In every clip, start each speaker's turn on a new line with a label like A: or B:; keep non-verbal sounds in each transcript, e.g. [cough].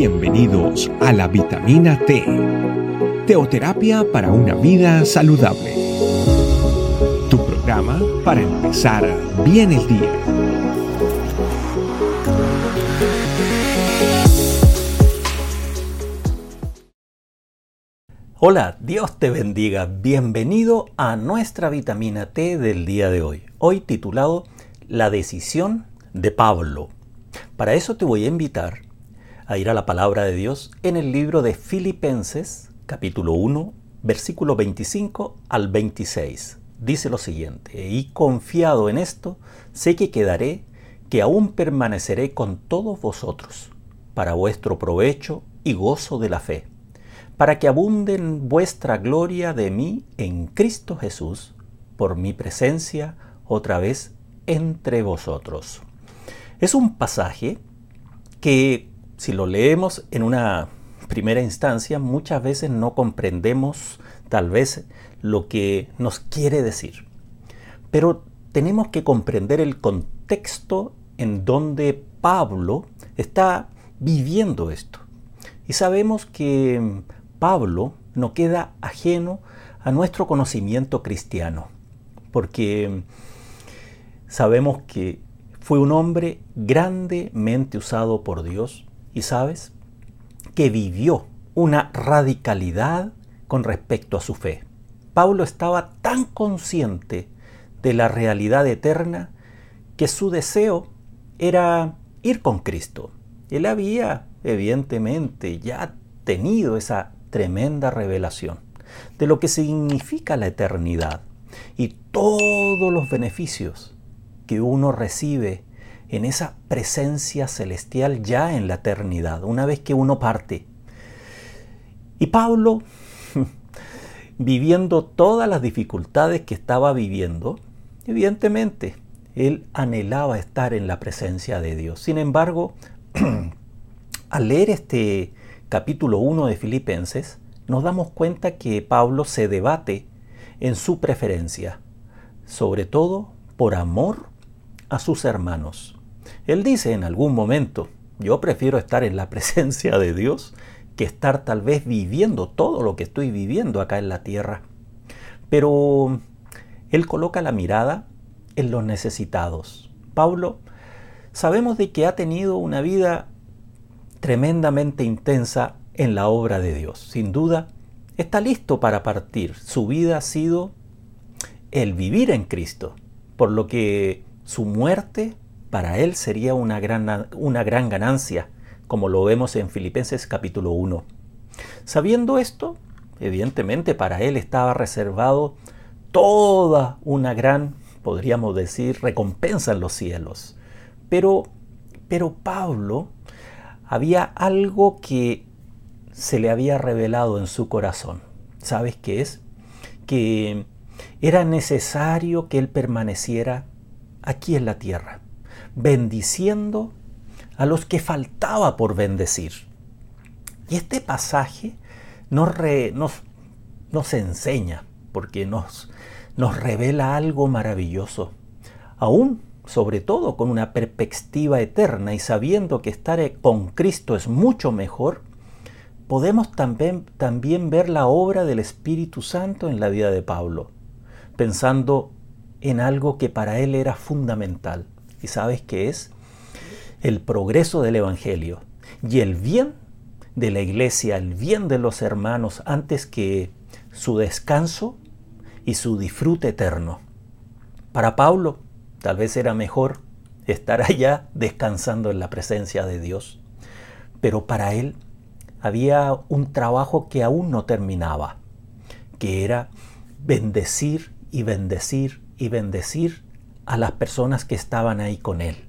A: Bienvenidos a la vitamina T, teoterapia para una vida saludable. Tu programa para empezar bien el día.
B: Hola, Dios te bendiga. Bienvenido a nuestra vitamina T del día de hoy. Hoy titulado La decisión de Pablo. Para eso te voy a invitar a ir a la palabra de Dios en el libro de Filipenses, capítulo 1, versículo 25 al 26. Dice lo siguiente, y confiado en esto, sé que quedaré, que aún permaneceré con todos vosotros, para vuestro provecho y gozo de la fe, para que abunden vuestra gloria de mí en Cristo Jesús, por mi presencia otra vez entre vosotros. Es un pasaje que si lo leemos en una primera instancia, muchas veces no comprendemos tal vez lo que nos quiere decir. Pero tenemos que comprender el contexto en donde Pablo está viviendo esto. Y sabemos que Pablo no queda ajeno a nuestro conocimiento cristiano, porque sabemos que fue un hombre grandemente usado por Dios y sabes que vivió una radicalidad con respecto a su fe. Pablo estaba tan consciente de la realidad eterna que su deseo era ir con Cristo. Él había, evidentemente, ya tenido esa tremenda revelación de lo que significa la eternidad y todos los beneficios que uno recibe en esa presencia celestial ya en la eternidad, una vez que uno parte. Y Pablo, [laughs] viviendo todas las dificultades que estaba viviendo, evidentemente, él anhelaba estar en la presencia de Dios. Sin embargo, [clears throat] al leer este capítulo 1 de Filipenses, nos damos cuenta que Pablo se debate en su preferencia, sobre todo por amor a sus hermanos. Él dice en algún momento, yo prefiero estar en la presencia de Dios que estar tal vez viviendo todo lo que estoy viviendo acá en la tierra. Pero él coloca la mirada en los necesitados. Pablo, sabemos de que ha tenido una vida tremendamente intensa en la obra de Dios. Sin duda, está listo para partir. Su vida ha sido el vivir en Cristo, por lo que su muerte para él sería una gran, una gran ganancia, como lo vemos en Filipenses capítulo 1. Sabiendo esto, evidentemente para él estaba reservado toda una gran, podríamos decir, recompensa en los cielos. Pero, pero Pablo había algo que se le había revelado en su corazón. ¿Sabes qué es? Que era necesario que él permaneciera aquí en la tierra bendiciendo a los que faltaba por bendecir. Y este pasaje nos, nos, enseña, porque nos, nos revela algo maravilloso, aún sobre todo con una perspectiva eterna y sabiendo que estar con Cristo es mucho mejor, podemos también, también ver la obra del Espíritu Santo en la vida de Pablo, pensando en algo que para él era fundamental. ¿Y sabes qué es? El progreso del Evangelio y el bien de la iglesia, el bien de los hermanos antes que su descanso y su disfrute eterno. Para Pablo tal vez era mejor estar allá descansando en la presencia de Dios, pero para él había un trabajo que aún no terminaba, que era bendecir y bendecir y bendecir a las personas que estaban ahí con Él.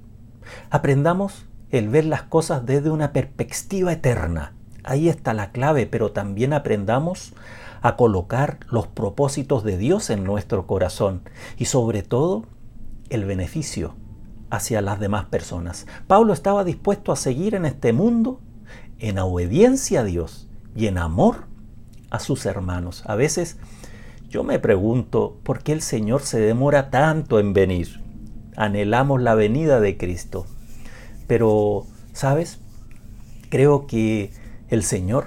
B: Aprendamos el ver las cosas desde una perspectiva eterna. Ahí está la clave, pero también aprendamos a colocar los propósitos de Dios en nuestro corazón y sobre todo el beneficio hacia las demás personas. Pablo estaba dispuesto a seguir en este mundo en obediencia a Dios y en amor a sus hermanos. A veces yo me pregunto por qué el Señor se demora tanto en venir. Anhelamos la venida de Cristo. Pero, ¿sabes? Creo que el Señor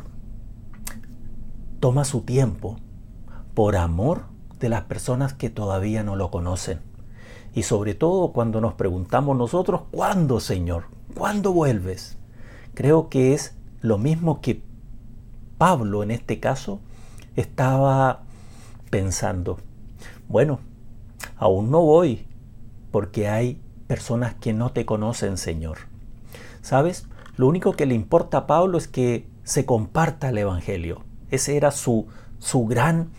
B: toma su tiempo por amor de las personas que todavía no lo conocen. Y sobre todo cuando nos preguntamos nosotros, ¿cuándo, Señor? ¿Cuándo vuelves? Creo que es lo mismo que Pablo en este caso estaba pensando. Bueno, aún no voy porque hay personas que no te conocen, Señor. ¿Sabes? Lo único que le importa a Pablo es que se comparta el Evangelio. Ese era su, su gran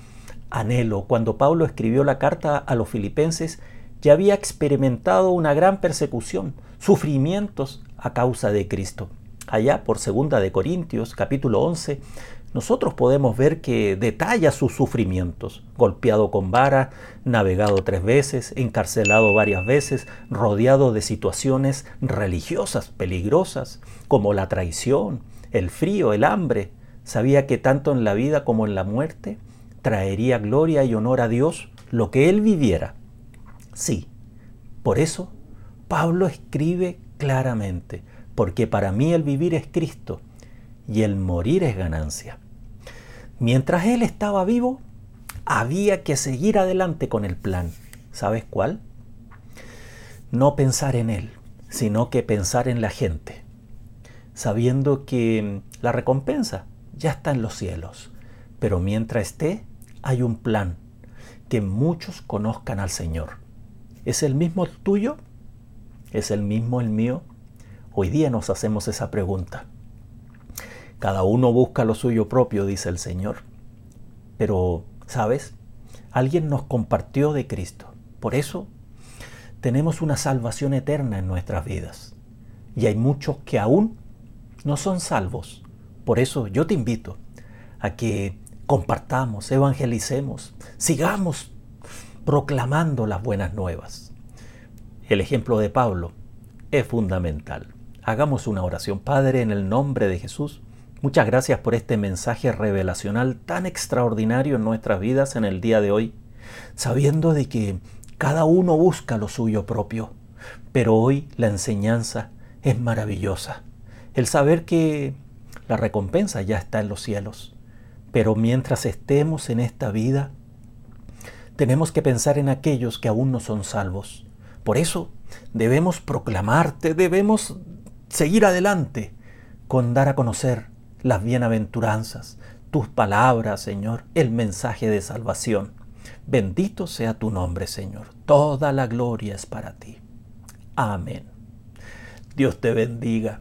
B: anhelo. Cuando Pablo escribió la carta a los filipenses, ya había experimentado una gran persecución, sufrimientos a causa de Cristo. Allá por segunda de Corintios, capítulo 11, nosotros podemos ver que detalla sus sufrimientos, golpeado con vara, navegado tres veces, encarcelado varias veces, rodeado de situaciones religiosas peligrosas, como la traición, el frío, el hambre. Sabía que tanto en la vida como en la muerte traería gloria y honor a Dios lo que él viviera. Sí, por eso Pablo escribe claramente, porque para mí el vivir es Cristo y el morir es ganancia. Mientras él estaba vivo, había que seguir adelante con el plan. ¿Sabes cuál? No pensar en él, sino que pensar en la gente, sabiendo que la recompensa ya está en los cielos. Pero mientras esté, hay un plan, que muchos conozcan al Señor. ¿Es el mismo el tuyo? ¿Es el mismo el mío? Hoy día nos hacemos esa pregunta. Cada uno busca lo suyo propio, dice el Señor. Pero, ¿sabes? Alguien nos compartió de Cristo. Por eso tenemos una salvación eterna en nuestras vidas. Y hay muchos que aún no son salvos. Por eso yo te invito a que compartamos, evangelicemos, sigamos proclamando las buenas nuevas. El ejemplo de Pablo es fundamental. Hagamos una oración, Padre, en el nombre de Jesús. Muchas gracias por este mensaje revelacional tan extraordinario en nuestras vidas en el día de hoy, sabiendo de que cada uno busca lo suyo propio, pero hoy la enseñanza es maravillosa. El saber que la recompensa ya está en los cielos, pero mientras estemos en esta vida, tenemos que pensar en aquellos que aún no son salvos. Por eso debemos proclamarte, debemos seguir adelante con dar a conocer las bienaventuranzas, tus palabras, Señor, el mensaje de salvación. Bendito sea tu nombre, Señor. Toda la gloria es para ti. Amén. Dios te bendiga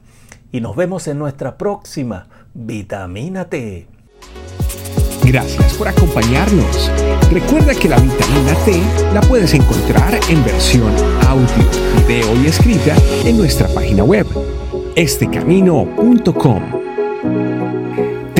B: y nos vemos en nuestra próxima Vitamina T.
A: Gracias por acompañarnos. Recuerda que la vitamina T la puedes encontrar en versión audio, video y escrita en nuestra página web, estecamino.com.